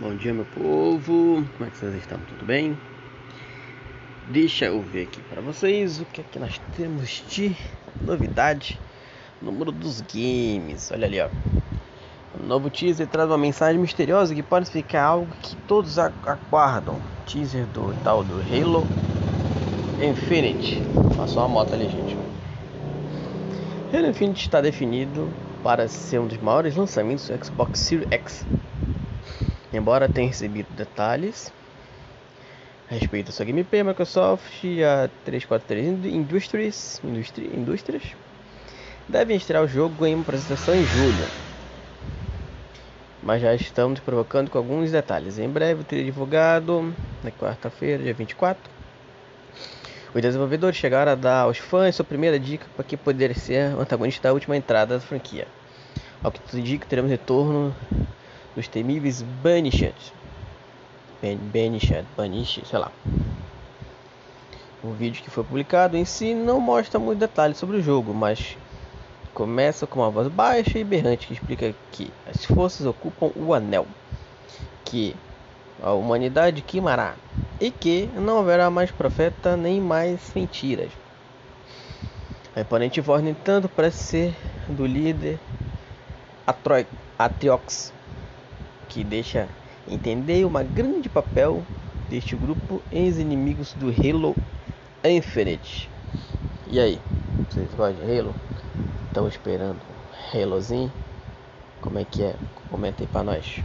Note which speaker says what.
Speaker 1: Bom dia, meu povo. Como é que vocês estão? Tudo bem? Deixa eu ver aqui para vocês o que é que nós temos de novidade no mundo dos games. Olha ali, ó. O novo teaser traz uma mensagem misteriosa que pode ficar algo que todos aguardam. Teaser do tal do Halo Infinite. Passou uma moto ali, gente. Halo Infinite está definido para ser um dos maiores lançamentos do Xbox Series X Embora tenha recebido detalhes a respeito da sua gameplay, Microsoft e a 343 Industries, Industri, devem estrear o jogo em uma apresentação em julho. Mas já estamos provocando com alguns detalhes. Em breve teria divulgado, na quarta-feira, dia 24. Os desenvolvedores chegaram a dar aos fãs sua primeira dica para que poderia ser o antagonista da última entrada da franquia. Ao que tudo indica, teremos retorno dos temíveis Banished. Banished, Banished, sei lá. O vídeo que foi publicado em si não mostra muitos detalhes sobre o jogo, mas começa com uma voz baixa e berrante que explica que as forças ocupam o anel, que a humanidade queimará e que não haverá mais profeta nem mais mentiras. A imponente voz, no entanto, parece ser do líder Atriox, que deixa entender uma grande papel deste grupo em os inimigos do Halo Infinite. E aí, vocês gostam de Halo? Estão esperando Halozinho? Como é que é? Comenta aí pra nós.